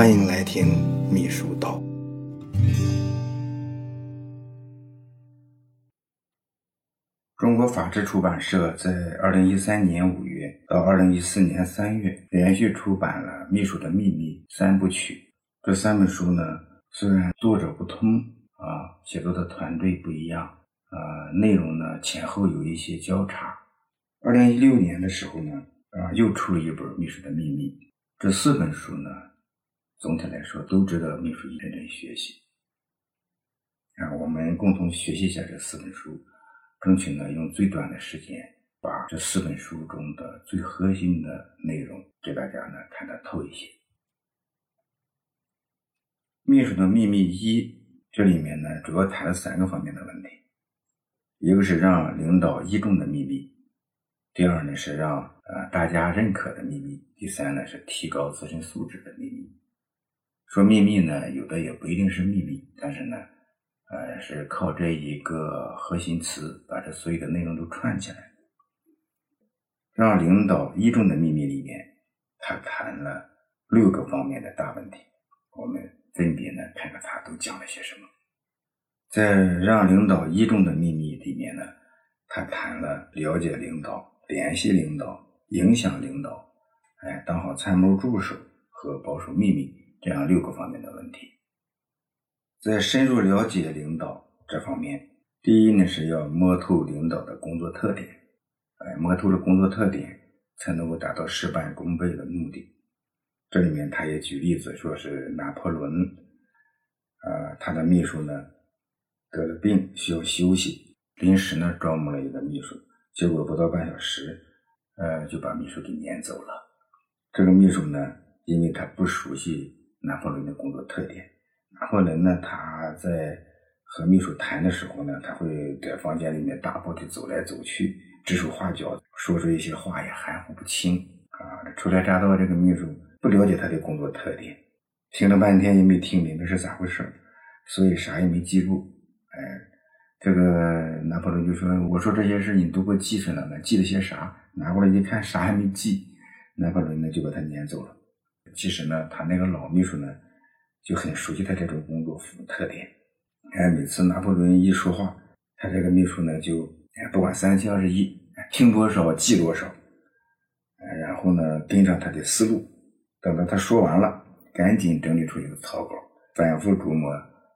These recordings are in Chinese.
欢迎来听秘书道。中国法制出版社在二零一三年五月到二零一四年三月连续出版了《秘书的秘密》三部曲。这三本书呢，虽然作者不同啊，写作的团队不一样啊，内容呢前后有一些交叉。二零一六年的时候呢，啊，又出了一本《秘书的秘密》。这四本书呢，总体来说都值得秘书一认真学习。啊，我们共同学习一下这四本书。争取呢，用最短的时间把这四本书中的最核心的内容给大家呢看得透一些。秘书的秘密一，这里面呢主要谈了三个方面的问题：一个是让领导倚重的秘密；第二呢是让呃大家认可的秘密；第三呢是提高自身素质的秘密。说秘密呢，有的也不一定是秘密，但是呢。呃，是靠这一个核心词把这所有的内容都串起来。让领导倚重的秘密里面，他谈了六个方面的大问题。我们分别呢看看他都讲了些什么。在让领导倚重的秘密里面呢，他谈了了解领导、联系领导、影响领导，哎，当好参谋助手和保守秘密这样六个方面的问题。在深入了解领导这方面，第一呢是要摸透领导的工作特点，哎，摸透了工作特点，才能够达到事半功倍的目的。这里面他也举例子，说是拿破仑，啊，他的秘书呢得了病需要休息，临时呢招募了一个秘书，结果不到半小时，呃，就把秘书给撵走了。这个秘书呢，因为他不熟悉拿破仑的工作特点。拿破仑呢，他在和秘书谈的时候呢，他会在房间里面大步的走来走去，指手画脚，说出一些话也含糊不清啊。初来乍到这个秘书不了解他的工作特点，听了半天也没听明白是咋回事所以啥也没记住。哎，这个拿破仑就说：“我说这些事你都给我记出来了，记了些啥？”拿过来一看，啥也没记。拿破仑呢就把他撵走了。其实呢，他那个老秘书呢。就很熟悉他这种工作特点，哎，每次拿破仑一说话，他这个秘书呢就哎不管三七二十一，听多少记多少，然后呢跟上他的思路，等到他说完了，赶紧整理出一个草稿，反复琢磨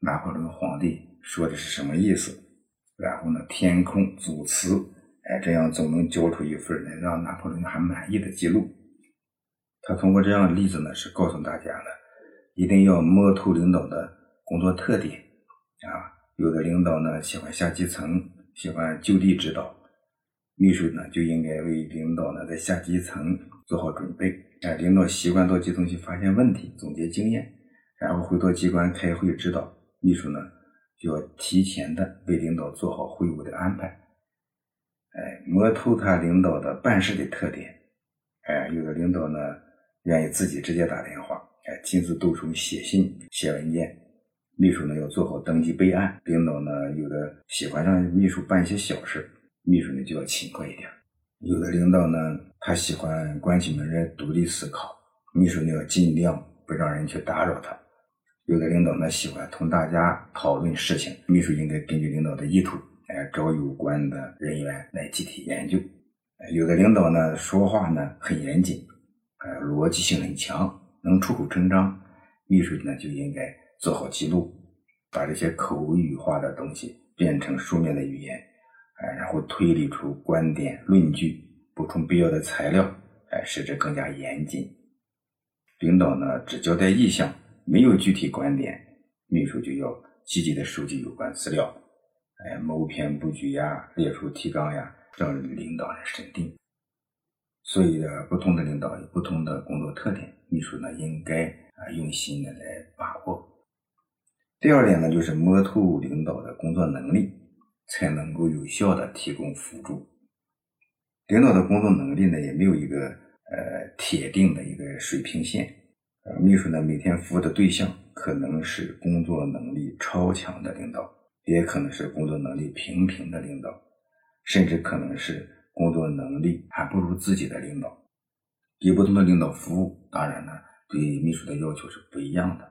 拿破仑皇帝说的是什么意思，然后呢填空组词，哎，这样总能交出一份能让拿破仑还满意的记录。他通过这样的例子呢，是告诉大家了。一定要摸透领导的工作特点啊！有的领导呢喜欢下基层，喜欢就地指导，秘书呢就应该为领导呢在下基层做好准备。哎，领导习惯到基层去发现问题、总结经验，然后回到机关开会指导，秘书呢就要提前的为领导做好会务的安排。哎，摸透他领导的办事的特点。哎，有的领导呢愿意自己直接打电话。哎，亲自动手写信、写文件，秘书呢要做好登记备案。领导呢有的喜欢让秘书办一些小事，秘书呢就要勤快一点。有的领导呢，他喜欢关起门来独立思考，秘书呢要尽量不让人去打扰他。有的领导呢喜欢同大家讨论事情，秘书应该根据领导的意图，哎，找有关的人员来集体研究。有的领导呢说话呢很严谨，哎，逻辑性很强。能出口成章，秘书呢就应该做好记录，把这些口语化的东西变成书面的语言，哎，然后推理出观点论据，补充必要的材料，哎，使之更加严谨。领导呢只交代意向，没有具体观点，秘书就要积极的收集有关资料，哎，谋篇布局呀，列出提纲呀，让领导来审定。所以呢，不同的领导有不同的工作特点，秘书呢应该啊用心的来把握。第二点呢，就是摸透领导的工作能力，才能够有效的提供辅助。领导的工作能力呢，也没有一个呃铁定的一个水平线。呃，秘书呢每天服务的对象可能是工作能力超强的领导，也可能是工作能力平平的领导，甚至可能是。工作能力还不如自己的领导，给不同的领导服务，当然呢，对秘书的要求是不一样的。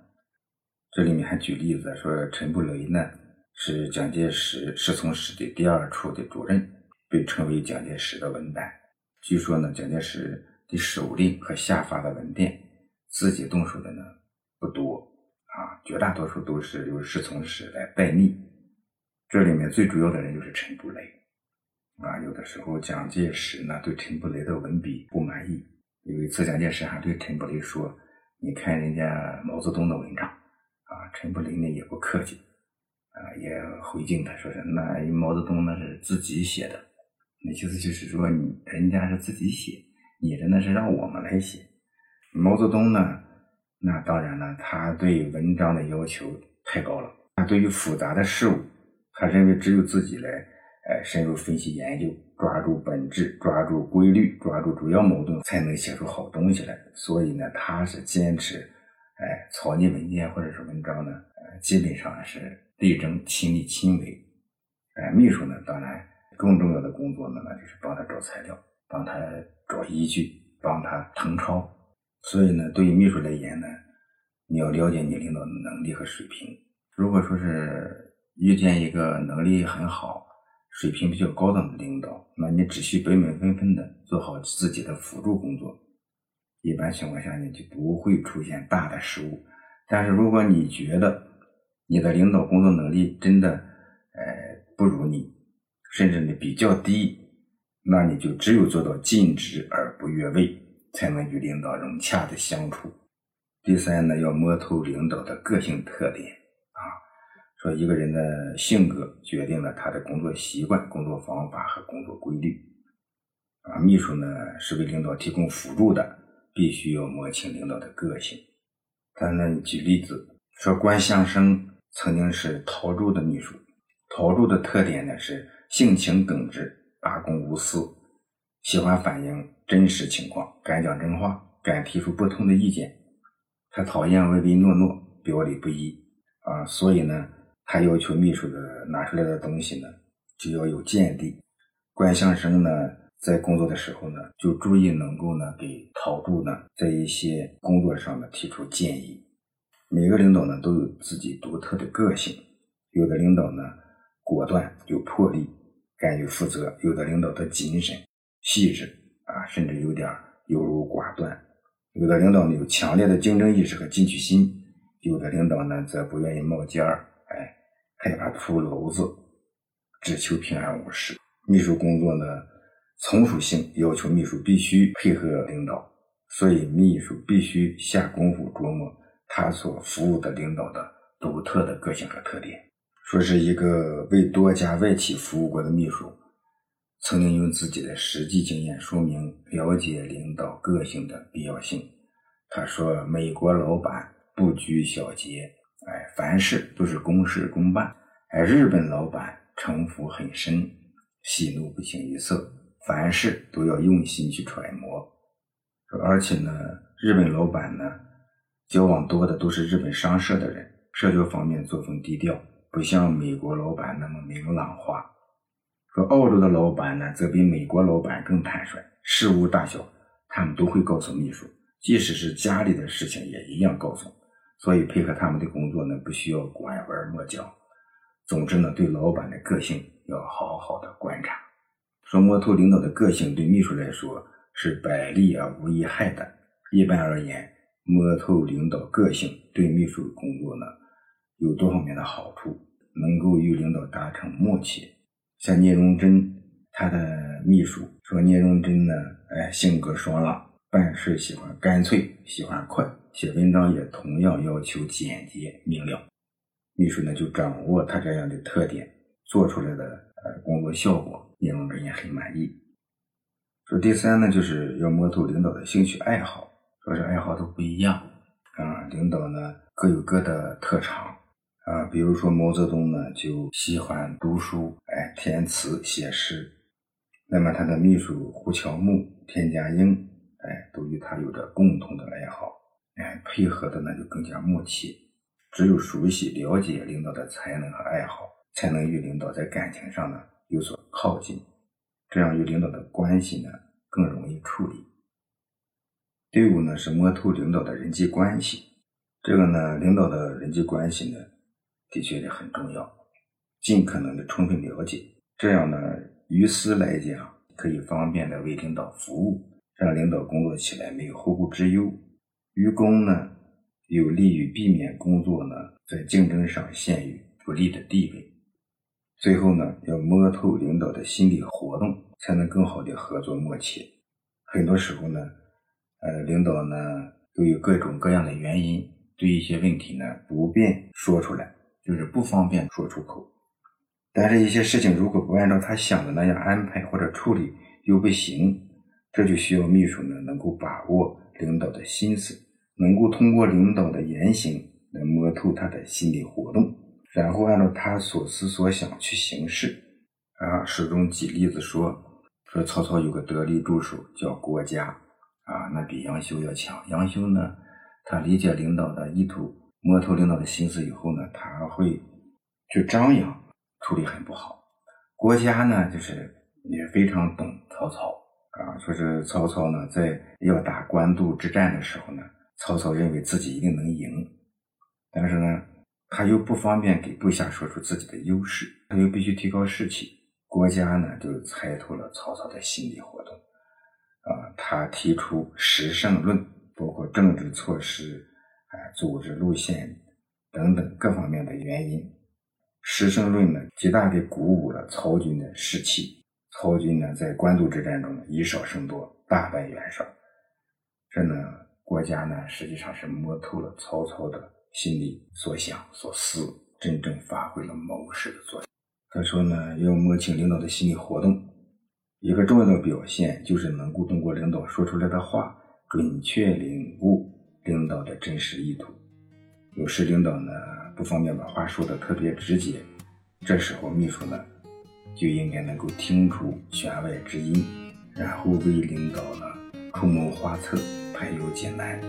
这里面还举例子说，陈布雷呢是蒋介石侍从室的第二处的主任，被称为蒋介石的文胆。据说呢，蒋介石的手令和下发的文电，自己动手的呢不多啊，绝大多数都是由侍从室来代密。这里面最主要的人就是陈布雷啊。有的时候蒋介石呢对陈布雷的文笔不满意，有一次蒋介石还对陈布雷说：“你看人家毛泽东的文章。”啊，陈布雷呢也不客气，啊，也回敬他说是那毛泽东那是自己写的，那意思就是说你人家是自己写，你的那是让我们来写。毛泽东呢，那当然了，他对文章的要求太高了，他对于复杂的事物，他认为只有自己来，哎，深入分析研究，抓住本质，抓住规律，抓住主要矛盾，才能写出好东西来。所以呢，他是坚持。哎，草拟文件或者是文章呢，呃，基本上是力争亲力亲为。哎，秘书呢，当然更重要的工作呢，那就是帮他找材料，帮他找依据，帮他誊抄。所以呢，对于秘书来言呢，你要了解你领导的能力和水平。如果说是遇见一个能力很好、水平比较高档的领导，那你只需本本分分的做好自己的辅助工作。一般情况下呢，就不会出现大的失误。但是如果你觉得你的领导工作能力真的，呃，不如你，甚至呢比较低，那你就只有做到尽职而不越位，才能与领导融洽的相处。第三呢，要摸透领导的个性特点，说一个人的性格决定了他的工作习惯、工作方法和工作规律啊。秘书呢是为领导提供辅助的。必须要摸清领导的个性。咱呢举例子说，关相生曾经是陶铸的秘书。陶铸的特点呢是性情耿直、大公无私，喜欢反映真实情况，敢讲真话，敢提出不同的意见。他讨厌唯唯诺诺、表里不一啊，所以呢，他要求秘书的拿出来的东西呢就要有见地。关相生呢。在工作的时候呢，就注意能够呢给陶铸呢在一些工作上呢提出建议。每个领导呢都有自己独特的个性，有的领导呢果断有魄力，敢于负责；有的领导他谨慎细致啊，甚至有点优柔寡断；有的领导呢有强烈的竞争意识和进取心；有的领导呢则不愿意冒尖儿，害怕出篓子，只求平安无事。秘书工作呢。从属性要求秘书必须配合领导，所以秘书必须下功夫琢磨他所服务的领导的独特的个性和特点。说是一个为多家外企服务过的秘书，曾经用自己的实际经验说明了解领导个性的必要性。他说：“美国老板不拘小节，哎，凡事都是公事公办；哎，日本老板城府很深，喜怒不形于色。”凡事都要用心去揣摩，而且呢，日本老板呢，交往多的都是日本商社的人，社交方面作风低调，不像美国老板那么明朗化。说澳洲的老板呢，则比美国老板更坦率，事务大小，他们都会告诉秘书，即使是家里的事情也一样告诉。所以配合他们的工作呢，不需要拐弯抹角。总之呢，对老板的个性要好好的观察。说摸透领导的个性对秘书来说是百利而无一害的。一般而言，摸透领导个性对秘书工作呢有多方面的好处，能够与领导达成默契。像聂荣臻，他的秘书说聂荣臻呢，哎，性格爽朗，办事喜欢干脆，喜欢快，写文章也同样要求简洁明了。秘书呢就掌握他这样的特点，做出来的呃工作效果。聂荣臻也很满意。说第三呢，就是要摸透领导的兴趣爱好，说是爱好都不一样啊。领导呢各有各的特长啊，比如说毛泽东呢就喜欢读书，哎，填词写诗。那么他的秘书胡乔木、田家英，哎，都与他有着共同的爱好，哎，配合的呢就更加默契。只有熟悉了解领导的才能和爱好，才能与领导在感情上呢。有所靠近，这样与领导的关系呢更容易处理。第五呢是摸透领导的人际关系。这个呢，领导的人际关系呢，的确是很重要，尽可能的充分了解，这样呢，于私来讲可以方便的为领导服务，让领导工作起来没有后顾之忧；于公呢，有利于避免工作呢在竞争上陷于不利的地位。最后呢，要摸透领导的心理活动，才能更好的合作默契。很多时候呢，呃，领导呢都有各种各样的原因，对一些问题呢不便说出来，就是不方便说出口。但是，一些事情如果不按照他想的那样安排或者处理又不行，这就需要秘书呢能够把握领导的心思，能够通过领导的言行来摸透他的心理活动。然后按照他所思所想去行事，啊，书中举例子说，说曹操有个得力助手叫郭嘉，啊，那比杨修要强。杨修呢，他理解领导的意图，摸透领导的心思以后呢，他会去张扬，处理很不好。郭嘉呢，就是也非常懂曹操，啊，说是曹操呢，在要打官渡之战的时候呢，曹操认为自己一定能赢，但是呢。他又不方便给部下说出自己的优势，他又必须提高士气。国家呢，就猜透了曹操的心理活动，啊，他提出十胜论，包括政治措施、啊，组织路线等等各方面的原因。十胜论呢，极大地鼓舞了曹军的士气。曹军呢，在官渡之战中以少胜多，大败袁绍。这呢，郭嘉呢，实际上是摸透了曹操的。心里所想所思，真正发挥了谋士的作用。他说呢，要摸清领导的心理活动，一个重要的表现就是能够通过领导说出来的话，准确领悟领导的真实意图。有时领导呢不方便把话说的特别直接，这时候秘书呢就应该能够听出弦外之音，然后为领导呢出谋划策，排忧解难。